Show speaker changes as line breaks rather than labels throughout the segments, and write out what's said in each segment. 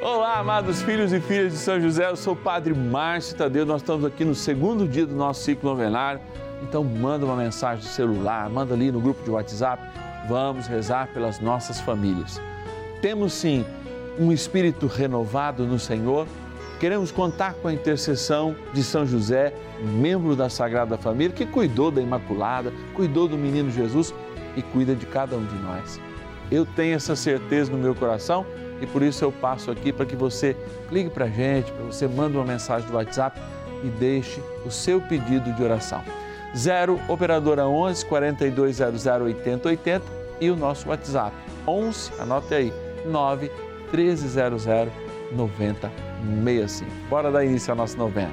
Olá, amados filhos e filhas de São José, eu sou o Padre Márcio Tadeu, nós estamos aqui no segundo dia do nosso ciclo novenário, então manda uma mensagem do celular, manda ali no grupo de WhatsApp, vamos rezar pelas nossas famílias. Temos sim um espírito renovado no Senhor, queremos contar com a intercessão de São José, membro da Sagrada Família, que cuidou da Imaculada, cuidou do menino Jesus e cuida de cada um de nós. Eu tenho essa certeza no meu coração e por isso eu passo aqui para que você ligue para a gente, para você mande uma mensagem do WhatsApp e deixe o seu pedido de oração. 0 Operadora 11 4200 8080 e o nosso WhatsApp 11, anote aí, 9 1300 9065. Bora dar início à nossa novena.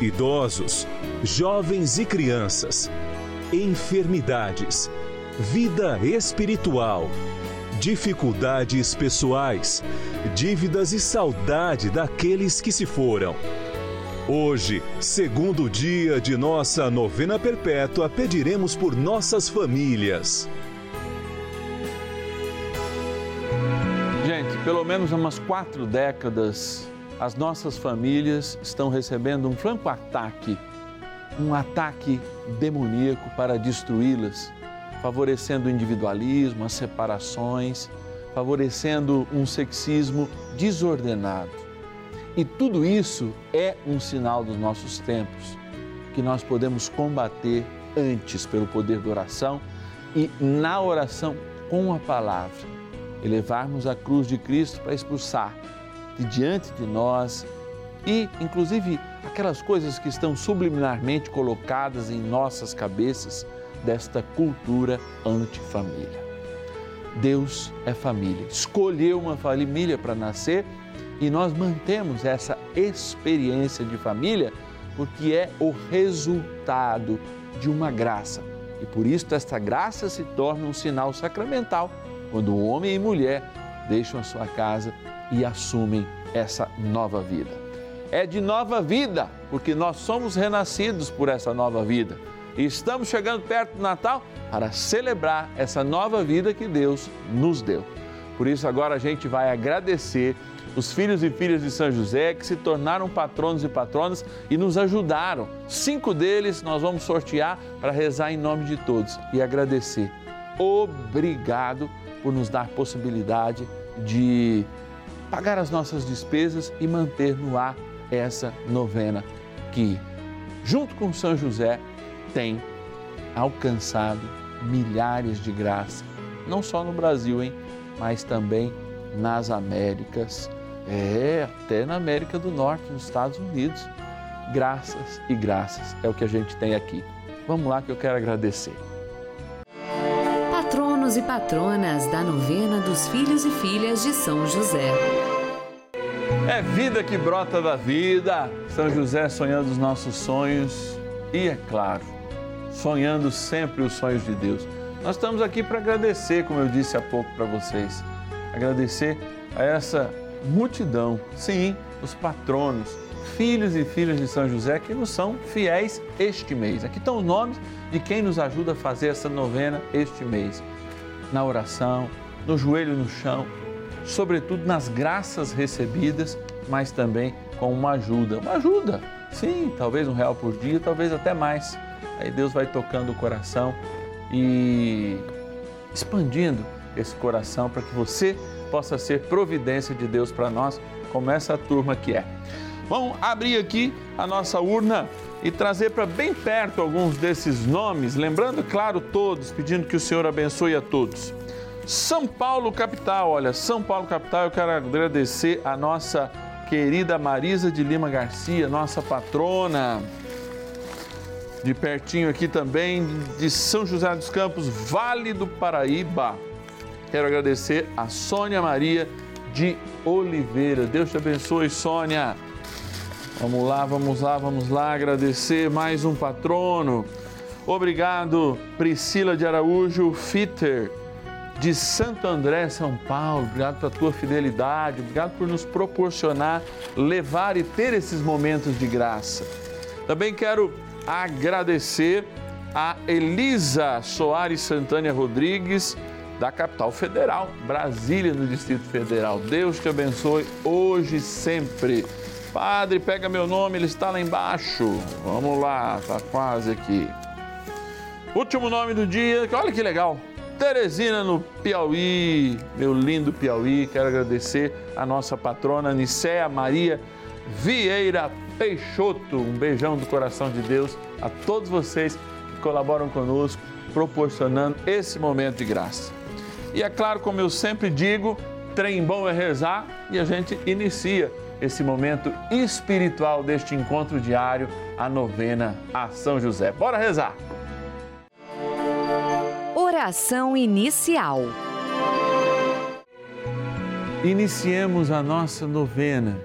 idosos, jovens e crianças, enfermidades, vida espiritual, dificuldades pessoais, dívidas e saudade daqueles que se foram. Hoje, segundo dia de nossa novena perpétua, pediremos por nossas famílias.
Gente, pelo menos há umas quatro décadas, as nossas famílias estão recebendo um franco ataque, um ataque demoníaco para destruí-las, favorecendo o individualismo, as separações, favorecendo um sexismo desordenado. E tudo isso é um sinal dos nossos tempos, que nós podemos combater antes pelo poder da oração e na oração com a palavra, elevarmos a cruz de Cristo para expulsar de diante de nós e, inclusive, aquelas coisas que estão subliminarmente colocadas em nossas cabeças desta cultura antifamília. Deus é família, escolheu uma família para nascer e nós mantemos essa experiência de família porque é o resultado de uma graça. E por isso esta graça se torna um sinal sacramental quando o homem e mulher deixam a sua casa e assumem essa nova vida. É de nova vida, porque nós somos renascidos por essa nova vida. E estamos chegando perto do Natal para celebrar essa nova vida que Deus nos deu. Por isso, agora a gente vai agradecer os filhos e filhas de São José que se tornaram patronos e patronas e nos ajudaram. Cinco deles nós vamos sortear para rezar em nome de todos e agradecer. Obrigado por nos dar possibilidade de pagar as nossas despesas e manter no ar essa novena que, junto com São José, tem alcançado milhares de graças, não só no Brasil, hein, mas também nas Américas, é, até na América do Norte, nos Estados Unidos. Graças e graças é o que a gente tem aqui. Vamos lá que eu quero agradecer.
Patronos e patronas da novena dos filhos e filhas de São José.
É vida que brota da vida. São José sonhando os nossos sonhos e, é claro, sonhando sempre os sonhos de Deus. Nós estamos aqui para agradecer, como eu disse há pouco para vocês, agradecer a essa multidão, sim, os patronos, filhos e filhas de São José que nos são fiéis este mês. Aqui estão os nomes de quem nos ajuda a fazer essa novena este mês. Na oração, no joelho no chão, sobretudo nas graças recebidas, mas também com uma ajuda. Uma ajuda, sim, talvez um real por dia, talvez até mais. Aí Deus vai tocando o coração e expandindo esse coração para que você possa ser providência de Deus para nós, como essa turma que é. Vamos abrir aqui a nossa urna e trazer para bem perto alguns desses nomes, lembrando, claro, todos, pedindo que o Senhor abençoe a todos. São Paulo, capital, olha, São Paulo, capital, eu quero agradecer a nossa querida Marisa de Lima Garcia, nossa patrona. De pertinho aqui também, de São José dos Campos, Vale do Paraíba. Quero agradecer a Sônia Maria de Oliveira. Deus te abençoe, Sônia. Vamos lá, vamos lá, vamos lá agradecer mais um patrono. Obrigado, Priscila de Araújo Fitter, de Santo André, São Paulo. Obrigado pela tua fidelidade, obrigado por nos proporcionar levar e ter esses momentos de graça. Também quero agradecer a Elisa Soares Santana Rodrigues, da capital federal, Brasília, no Distrito Federal. Deus te abençoe hoje e sempre. Padre, pega meu nome, ele está lá embaixo. Vamos lá, tá quase aqui. Último nome do dia, olha que legal. Teresina no Piauí, meu lindo Piauí. Quero agradecer a nossa patrona Nicéa Maria Vieira Peixoto. Um beijão do coração de Deus a todos vocês que colaboram conosco, proporcionando esse momento de graça. E é claro, como eu sempre digo, trem bom é rezar e a gente inicia esse momento espiritual deste encontro diário, a novena a São José. Bora rezar!
Oração inicial.
Iniciemos a nossa novena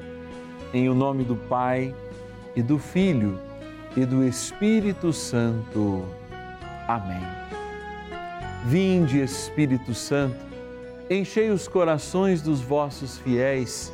em o nome do Pai e do Filho e do Espírito Santo. Amém. Vinde, Espírito Santo, enchei os corações dos vossos fiéis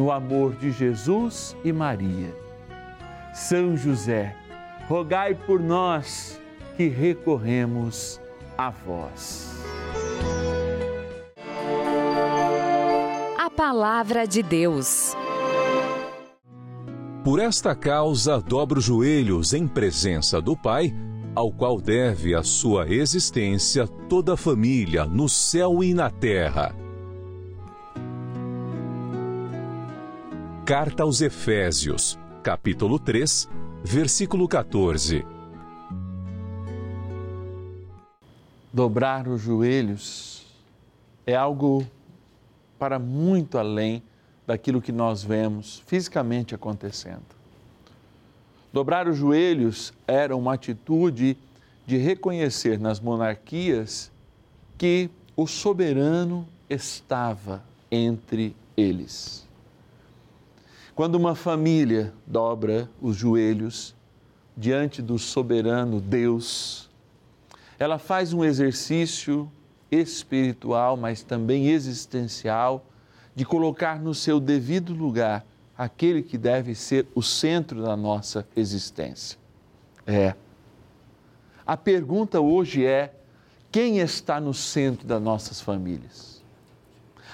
no amor de Jesus e Maria. São José, rogai por nós que recorremos a vós.
A palavra de Deus.
Por esta causa, dobro os joelhos em presença do Pai, ao qual deve a sua existência toda a família no céu e na terra. Carta aos Efésios, capítulo 3, versículo 14.
Dobrar os joelhos é algo para muito além daquilo que nós vemos fisicamente acontecendo. Dobrar os joelhos era uma atitude de reconhecer nas monarquias que o soberano estava entre eles. Quando uma família dobra os joelhos diante do soberano Deus, ela faz um exercício espiritual, mas também existencial, de colocar no seu devido lugar aquele que deve ser o centro da nossa existência. É. A pergunta hoje é: quem está no centro das nossas famílias?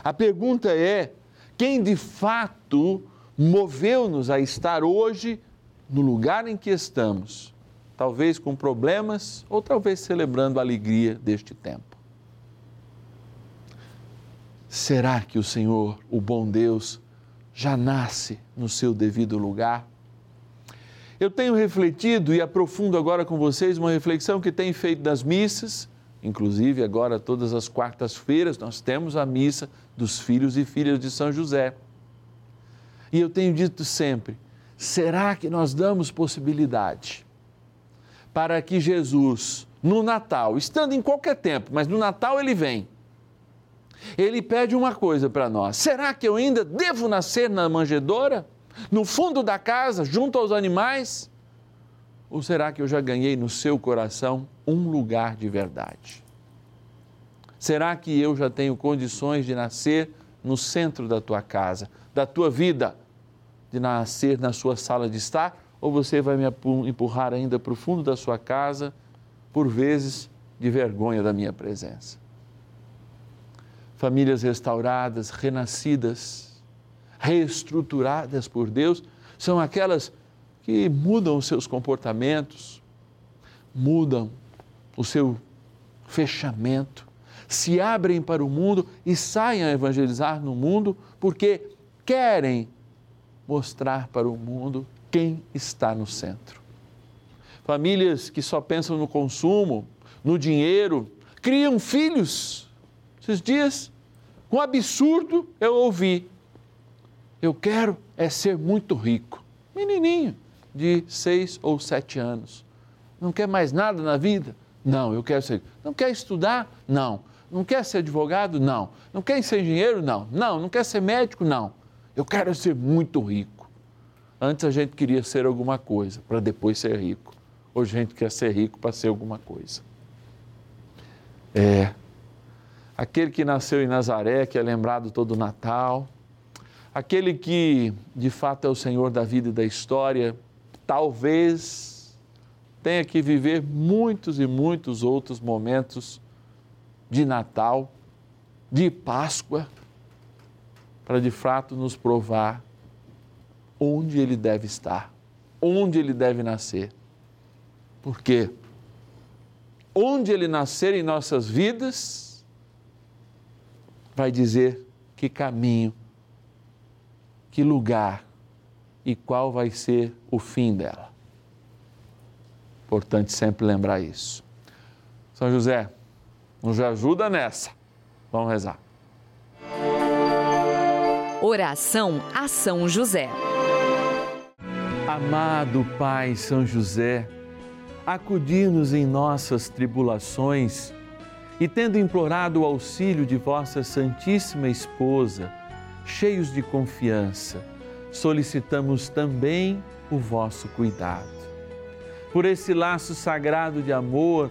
A pergunta é: quem de fato moveu-nos a estar hoje no lugar em que estamos? Talvez com problemas ou talvez celebrando a alegria deste tempo. Será que o Senhor, o bom Deus, já nasce no seu devido lugar? Eu tenho refletido e aprofundo agora com vocês uma reflexão que tenho feito das missas, inclusive agora todas as quartas-feiras nós temos a missa dos filhos e filhas de São José. E eu tenho dito sempre: será que nós damos possibilidade para que Jesus, no Natal, estando em qualquer tempo, mas no Natal ele vem, ele pede uma coisa para nós: será que eu ainda devo nascer na manjedoura? No fundo da casa, junto aos animais? Ou será que eu já ganhei no seu coração um lugar de verdade? Será que eu já tenho condições de nascer no centro da tua casa, da tua vida, de nascer na sua sala de estar? Ou você vai me empurrar ainda para o fundo da sua casa, por vezes de vergonha da minha presença? famílias restauradas, renascidas, reestruturadas por Deus, são aquelas que mudam os seus comportamentos, mudam o seu fechamento, se abrem para o mundo e saem a evangelizar no mundo porque querem mostrar para o mundo quem está no centro. Famílias que só pensam no consumo, no dinheiro, criam filhos esses dias, um absurdo eu ouvi. Eu quero é ser muito rico. Menininho de seis ou sete anos. Não quer mais nada na vida? Não, eu quero ser. Não quer estudar? Não. Não quer ser advogado? Não. Não quer ser engenheiro? Não. Não. Não quer ser médico? Não. Eu quero ser muito rico. Antes a gente queria ser alguma coisa para depois ser rico. Hoje a gente quer ser rico para ser alguma coisa. É, aquele que nasceu em Nazaré, que é lembrado todo Natal, aquele que de fato é o Senhor da vida e da história, talvez tenha que viver muitos e muitos outros momentos de Natal, de Páscoa, para de fato nos provar onde ele deve estar, onde ele deve nascer. Porque onde ele nascer em nossas vidas, vai dizer que caminho, que lugar e qual vai ser o fim dela. Importante sempre lembrar isso. São José, nos ajuda nessa. Vamos rezar.
Oração a São José.
Amado Pai São José, acudir-nos em nossas tribulações e tendo implorado o auxílio de vossa Santíssima Esposa, cheios de confiança, solicitamos também o vosso cuidado. Por esse laço sagrado de amor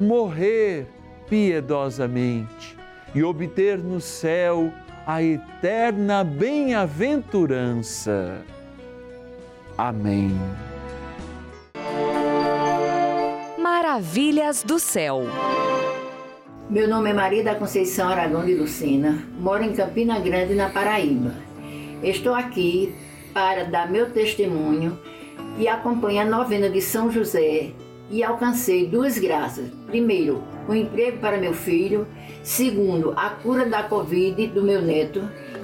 morrer piedosamente e obter no céu a eterna bem-aventurança. Amém.
Maravilhas do céu.
Meu nome é Maria da Conceição Aragão de Lucena, moro em Campina Grande, na Paraíba. Estou aqui para dar meu testemunho e acompanhar a novena de São José e alcancei duas graças. Primeiro, o emprego para meu filho. Segundo, a cura da Covid do meu neto.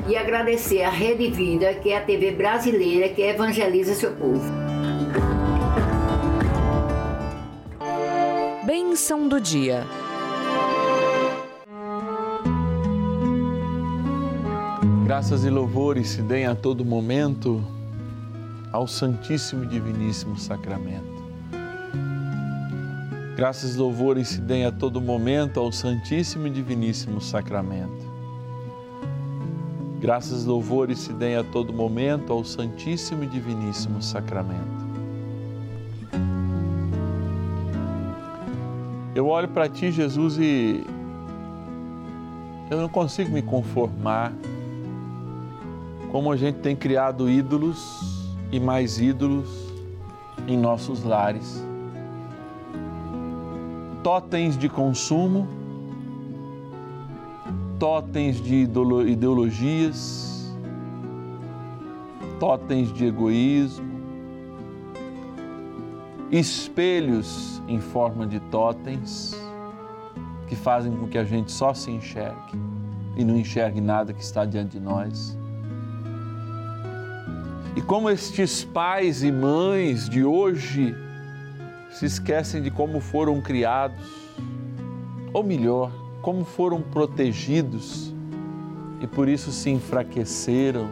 E agradecer à Rede Vida, que é a TV brasileira que evangeliza seu povo.
Bênção do dia.
Graças e louvores se deem a todo momento ao Santíssimo e Diviníssimo Sacramento. Graças e louvores se deem a todo momento ao Santíssimo e Diviníssimo Sacramento. Graças e louvores se deem a todo momento ao Santíssimo e Diviníssimo Sacramento. Eu olho para ti, Jesus, e eu não consigo me conformar como a gente tem criado ídolos e mais ídolos em nossos lares. Totens de consumo, totens de ideologias, totens de egoísmo, espelhos em forma de totens que fazem com que a gente só se enxergue e não enxergue nada que está diante de nós. E como estes pais e mães de hoje se esquecem de como foram criados, ou melhor, como foram protegidos e por isso se enfraqueceram,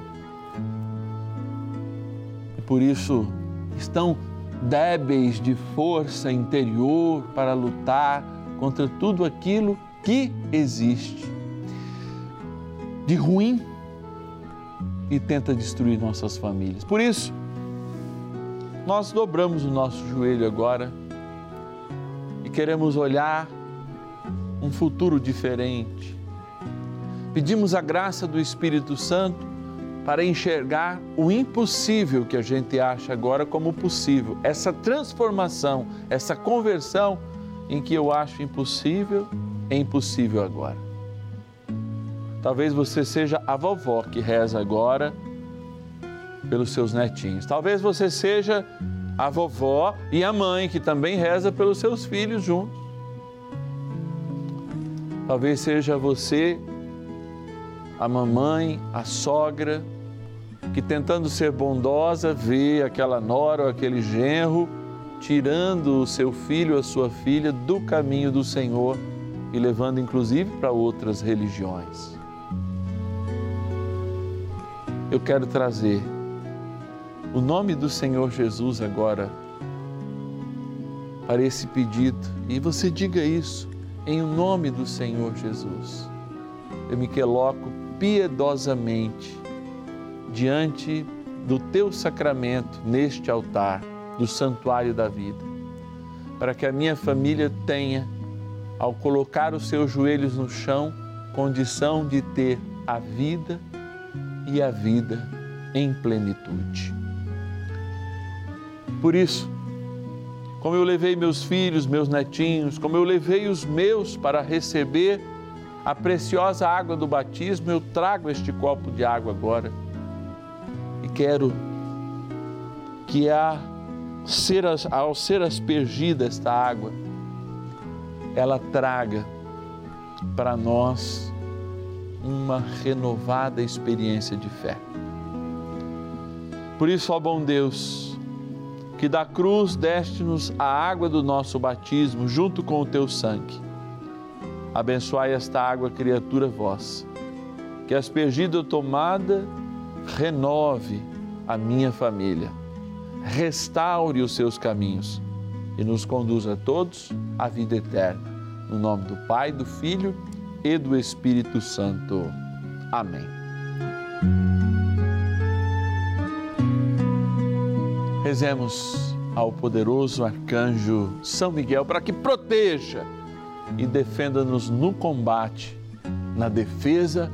e por isso estão débeis de força interior para lutar contra tudo aquilo que existe de ruim e tenta destruir nossas famílias. Por isso, nós dobramos o nosso joelho agora e queremos olhar um futuro diferente. Pedimos a graça do Espírito Santo para enxergar o impossível que a gente acha agora como possível. Essa transformação, essa conversão em que eu acho impossível, é impossível agora. Talvez você seja a vovó que reza agora pelos seus netinhos. Talvez você seja a vovó e a mãe que também reza pelos seus filhos juntos. Talvez seja você a mamãe, a sogra, que tentando ser bondosa vê aquela nora ou aquele genro tirando o seu filho a sua filha do caminho do Senhor e levando inclusive para outras religiões. Eu quero trazer o nome do Senhor Jesus agora para esse pedido e você diga isso em o nome do Senhor Jesus. Eu me coloco piedosamente diante do teu sacramento neste altar do santuário da vida, para que a minha família tenha, ao colocar os seus joelhos no chão, condição de ter a vida e a vida em plenitude. Por isso, como eu levei meus filhos, meus netinhos, como eu levei os meus para receber a preciosa água do batismo, eu trago este copo de água agora e quero que a ser, ao ser aspergida esta água, ela traga para nós uma renovada experiência de fé. Por isso, ó bom Deus, que da cruz deste-nos a água do nosso batismo junto com o teu sangue. Abençoai esta água, criatura vossa, que aspergida tomada renove a minha família, restaure os seus caminhos e nos conduza a todos à vida eterna. No nome do Pai, do Filho e do Espírito Santo. Amém. Rezemos ao poderoso arcanjo São Miguel para que proteja e defenda-nos no combate, na defesa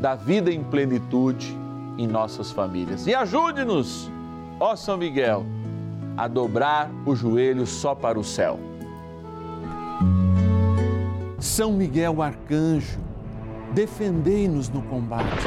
da vida em plenitude em nossas famílias. E ajude-nos, ó São Miguel, a dobrar o joelho só para o céu. São Miguel arcanjo, defendei-nos no combate.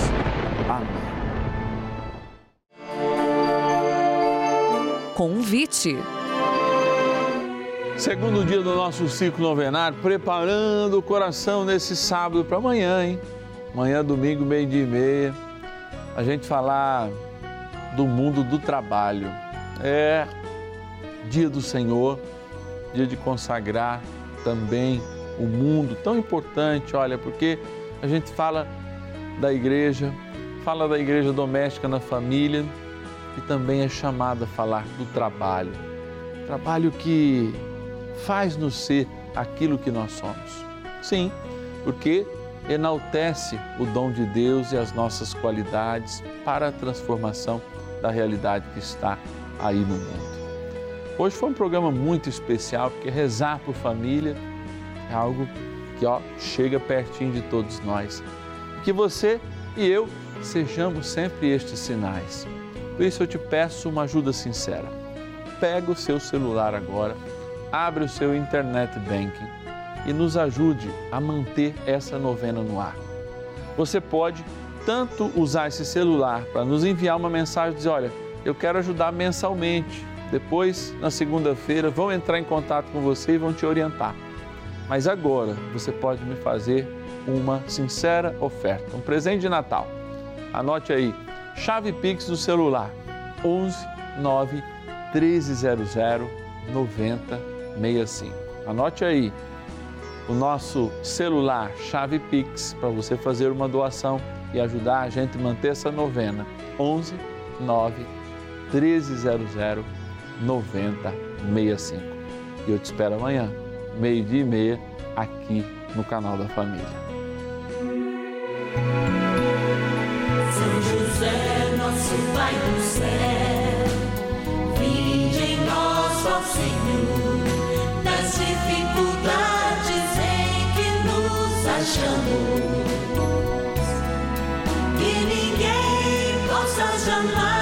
Convite.
Segundo dia do nosso ciclo novenário, preparando o coração nesse sábado para amanhã, hein? Amanhã, domingo, meio-dia e meia, a gente falar do mundo do trabalho. É dia do Senhor, dia de consagrar também o mundo tão importante, olha, porque a gente fala da igreja, fala da igreja doméstica na família e também é chamado a falar do trabalho. Trabalho que faz-nos ser aquilo que nós somos. Sim, porque enaltece o dom de Deus e as nossas qualidades para a transformação da realidade que está aí no mundo. Hoje foi um programa muito especial, porque rezar por família é algo que ó, chega pertinho de todos nós. Que você e eu sejamos sempre estes sinais. Por isso eu te peço uma ajuda sincera. Pega o seu celular agora, abre o seu internet banking e nos ajude a manter essa novena no ar. Você pode tanto usar esse celular para nos enviar uma mensagem dizer, olha, eu quero ajudar mensalmente. Depois, na segunda-feira, vão entrar em contato com você e vão te orientar. Mas agora você pode me fazer uma sincera oferta, um presente de Natal. Anote aí, chave Pix do celular 11 9 1300 9065. Anote aí o nosso celular chave Pix para você fazer uma doação e ajudar a gente a manter essa novena. 11 9 1300 9065. E eu te espero amanhã, meio-dia e meia, aqui no canal da Família.
Nosso Pai do céu, vinde em nós, ó Senhor, das dificuldades em que nos achamos. Que ninguém possa jamais